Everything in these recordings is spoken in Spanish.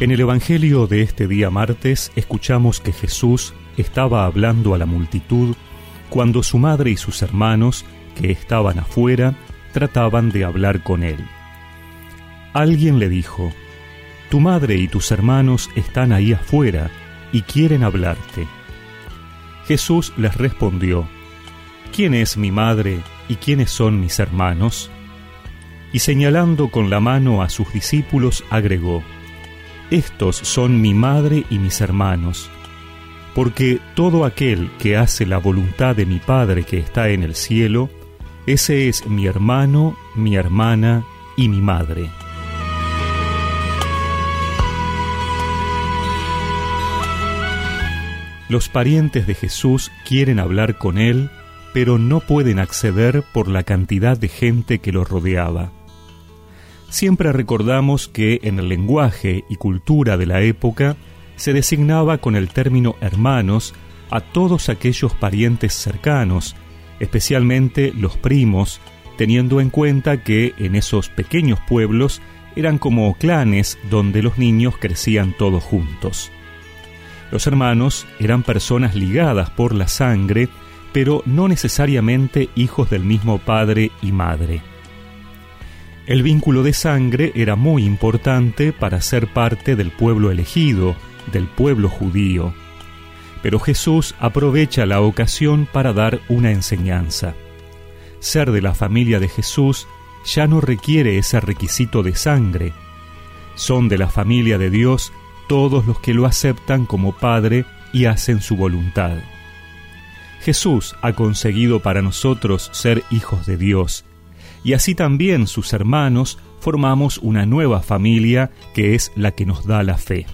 En el Evangelio de este día martes escuchamos que Jesús estaba hablando a la multitud cuando su madre y sus hermanos, que estaban afuera, trataban de hablar con él. Alguien le dijo, Tu madre y tus hermanos están ahí afuera y quieren hablarte. Jesús les respondió, ¿Quién es mi madre y quiénes son mis hermanos? Y señalando con la mano a sus discípulos agregó, estos son mi madre y mis hermanos, porque todo aquel que hace la voluntad de mi Padre que está en el cielo, ese es mi hermano, mi hermana y mi madre. Los parientes de Jesús quieren hablar con él, pero no pueden acceder por la cantidad de gente que lo rodeaba siempre recordamos que en el lenguaje y cultura de la época se designaba con el término hermanos a todos aquellos parientes cercanos, especialmente los primos, teniendo en cuenta que en esos pequeños pueblos eran como clanes donde los niños crecían todos juntos. Los hermanos eran personas ligadas por la sangre, pero no necesariamente hijos del mismo padre y madre. El vínculo de sangre era muy importante para ser parte del pueblo elegido, del pueblo judío. Pero Jesús aprovecha la ocasión para dar una enseñanza. Ser de la familia de Jesús ya no requiere ese requisito de sangre. Son de la familia de Dios todos los que lo aceptan como Padre y hacen su voluntad. Jesús ha conseguido para nosotros ser hijos de Dios, y así también sus hermanos formamos una nueva familia que es la que nos da la fe.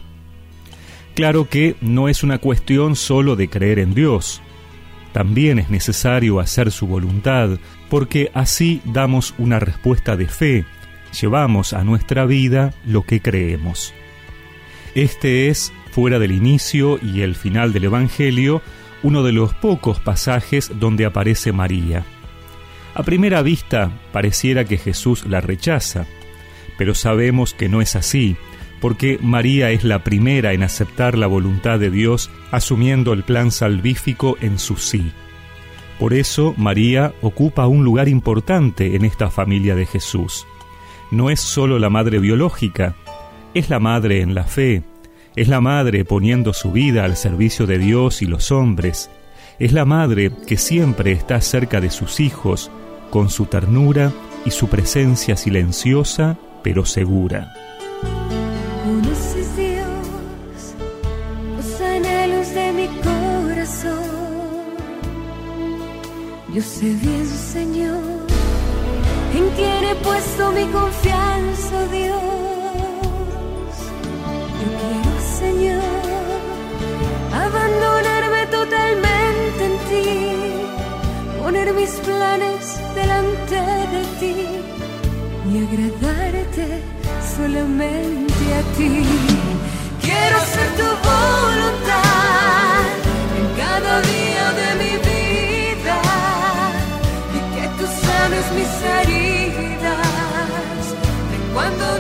Claro que no es una cuestión solo de creer en Dios, también es necesario hacer su voluntad, porque así damos una respuesta de fe, llevamos a nuestra vida lo que creemos. Este es, fuera del inicio y el final del Evangelio, uno de los pocos pasajes donde aparece María. A primera vista pareciera que Jesús la rechaza, pero sabemos que no es así, porque María es la primera en aceptar la voluntad de Dios asumiendo el plan salvífico en su sí. Por eso María ocupa un lugar importante en esta familia de Jesús. No es solo la madre biológica, es la madre en la fe, es la madre poniendo su vida al servicio de Dios y los hombres, es la madre que siempre está cerca de sus hijos, con su ternura y su presencia silenciosa pero segura. Conoces Dios los anhelos de mi corazón. Yo sé bien, Señor, en quien he puesto mi confianza, Dios. Yo quiero, Señor, agradarte solamente a ti. Quiero ser tu voluntad en cada día de mi vida y que tú sanes mis heridas de cuando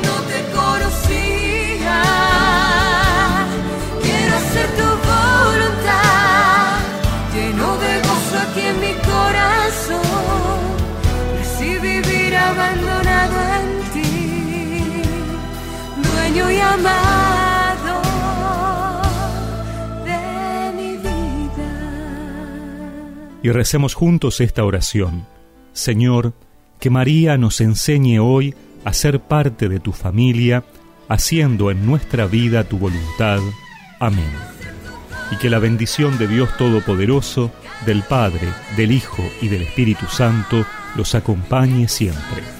Y recemos juntos esta oración. Señor, que María nos enseñe hoy a ser parte de tu familia, haciendo en nuestra vida tu voluntad. Amén. Y que la bendición de Dios Todopoderoso, del Padre, del Hijo y del Espíritu Santo, los acompañe siempre.